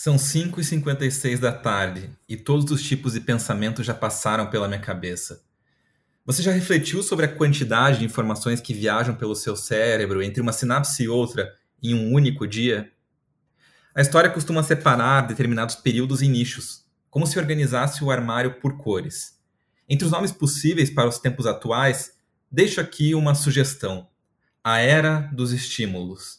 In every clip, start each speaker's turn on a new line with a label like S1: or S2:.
S1: São 5h56 da tarde e todos os tipos de pensamento já passaram pela minha cabeça. Você já refletiu sobre a quantidade de informações que viajam pelo seu cérebro entre uma sinapse e outra em um único dia? A história costuma separar determinados períodos em nichos, como se organizasse o armário por cores. Entre os nomes possíveis para os tempos atuais, deixo aqui uma sugestão: a era dos estímulos.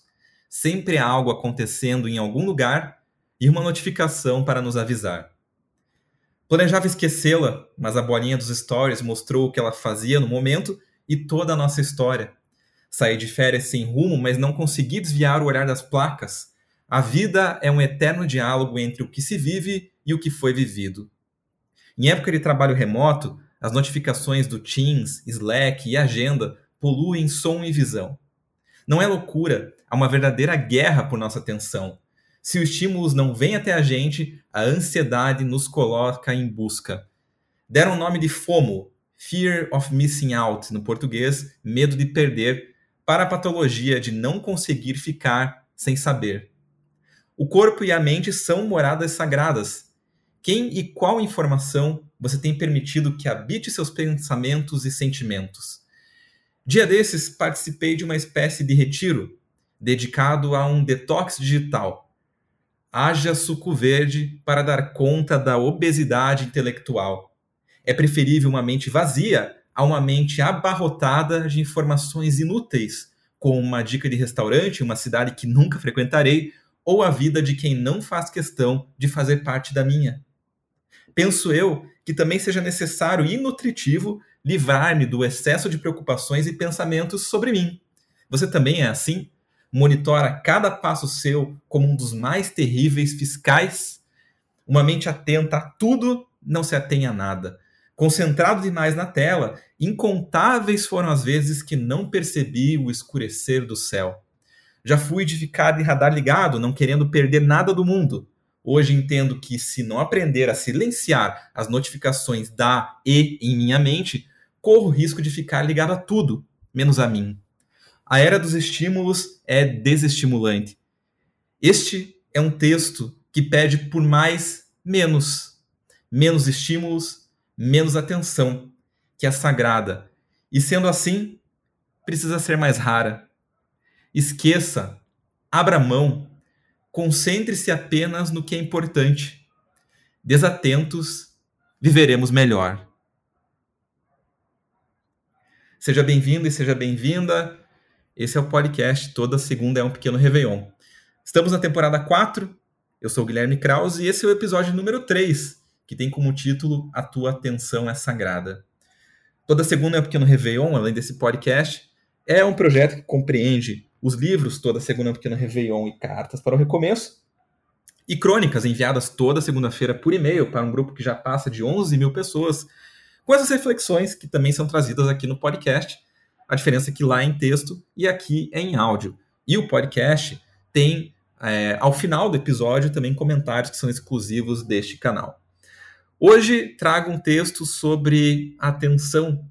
S1: Sempre há algo acontecendo em algum lugar e uma notificação para nos avisar. Planejava esquecê-la, mas a bolinha dos stories mostrou o que ela fazia no momento e toda a nossa história. Saí de férias sem rumo, mas não consegui desviar o olhar das placas. A vida é um eterno diálogo entre o que se vive e o que foi vivido. Em época de trabalho remoto, as notificações do Teams, Slack e Agenda poluem som e visão. Não é loucura, há uma verdadeira guerra por nossa atenção. Se os estímulos não vêm até a gente, a ansiedade nos coloca em busca. Deram o nome de FOMO, Fear of Missing Out, no português, medo de perder, para a patologia de não conseguir ficar sem saber. O corpo e a mente são moradas sagradas. Quem e qual informação você tem permitido que habite seus pensamentos e sentimentos? Dia desses, participei de uma espécie de retiro dedicado a um detox digital haja suco verde para dar conta da obesidade intelectual. É preferível uma mente vazia a uma mente abarrotada de informações inúteis, como uma dica de restaurante uma cidade que nunca frequentarei, ou a vida de quem não faz questão de fazer parte da minha. Penso eu que também seja necessário e nutritivo livrar-me do excesso de preocupações e pensamentos sobre mim. Você também é assim? Monitora cada passo seu como um dos mais terríveis fiscais. Uma mente atenta a tudo não se atém a nada. Concentrado demais na tela, incontáveis foram as vezes que não percebi o escurecer do céu. Já fui de ficar de radar ligado, não querendo perder nada do mundo. Hoje entendo que se não aprender a silenciar as notificações da e em minha mente, corro o risco de ficar ligado a tudo, menos a mim. A era dos estímulos é desestimulante. Este é um texto que pede por mais menos. Menos estímulos, menos atenção, que é sagrada. E sendo assim, precisa ser mais rara. Esqueça, abra mão, concentre-se apenas no que é importante. Desatentos, viveremos melhor. Seja bem-vindo e seja bem-vinda esse é o podcast, toda segunda é um pequeno Réveillon. Estamos na temporada 4, eu sou o Guilherme Krause e esse é o episódio número 3, que tem como título A Tua Atenção é Sagrada. Toda segunda é um pequeno Réveillon, além desse podcast, é um projeto que compreende os livros Toda Segunda é um Pequeno Réveillon e Cartas para o Recomeço, e crônicas enviadas toda segunda-feira por e-mail para um grupo que já passa de 11 mil pessoas, com essas reflexões que também são trazidas aqui no podcast a diferença é que lá é em texto e aqui é em áudio. E o podcast tem, é, ao final do episódio, também comentários que são exclusivos deste canal. Hoje trago um texto sobre atenção.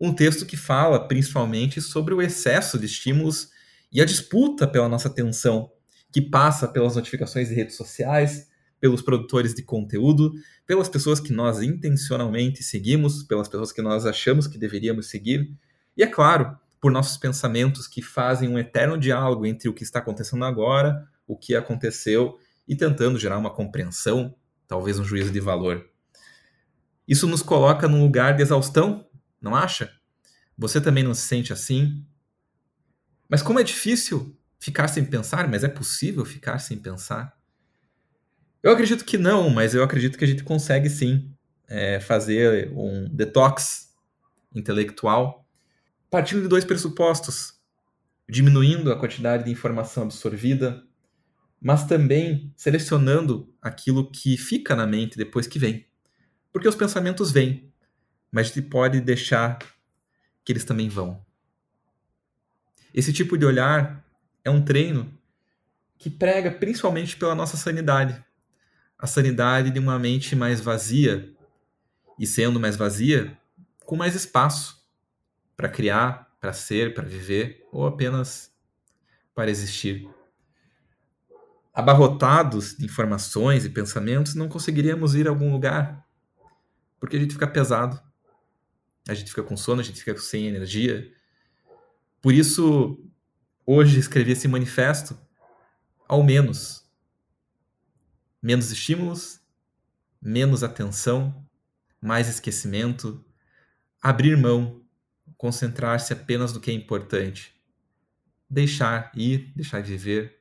S1: Um texto que fala principalmente sobre o excesso de estímulos e a disputa pela nossa atenção, que passa pelas notificações de redes sociais, pelos produtores de conteúdo, pelas pessoas que nós intencionalmente seguimos, pelas pessoas que nós achamos que deveríamos seguir e é claro, por nossos pensamentos que fazem um eterno diálogo entre o que está acontecendo agora, o que aconteceu e tentando gerar uma compreensão, talvez um juízo de valor. Isso nos coloca num lugar de exaustão, não acha? Você também não se sente assim? Mas como é difícil ficar sem pensar, mas é possível ficar sem pensar? Eu acredito que não, mas eu acredito que a gente consegue sim é, fazer um detox intelectual partindo de dois pressupostos: diminuindo a quantidade de informação absorvida, mas também selecionando aquilo que fica na mente depois que vem. Porque os pensamentos vêm, mas a gente pode deixar que eles também vão. Esse tipo de olhar é um treino que prega principalmente pela nossa sanidade. A sanidade de uma mente mais vazia, e sendo mais vazia, com mais espaço para criar, para ser, para viver, ou apenas para existir. abarrotados de informações e pensamentos, não conseguiríamos ir a algum lugar. Porque a gente fica pesado. A gente fica com sono, a gente fica sem energia. Por isso, hoje escrevi esse manifesto ao menos. Menos estímulos, menos atenção, mais esquecimento, abrir mão, concentrar-se apenas no que é importante, deixar ir, deixar viver,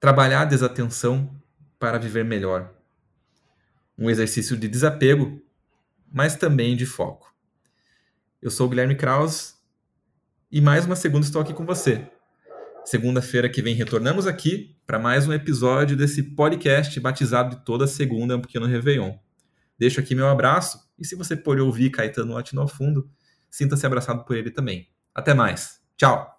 S1: trabalhar a desatenção para viver melhor. Um exercício de desapego, mas também de foco. Eu sou o Guilherme Kraus e mais uma segunda estou aqui com você. Segunda-feira que vem retornamos aqui para mais um episódio desse podcast batizado de toda segunda, um pequeno Réveillon. Deixo aqui meu abraço e se você pôr ouvir Caetano Latino ao fundo, sinta-se abraçado por ele também. Até mais. Tchau!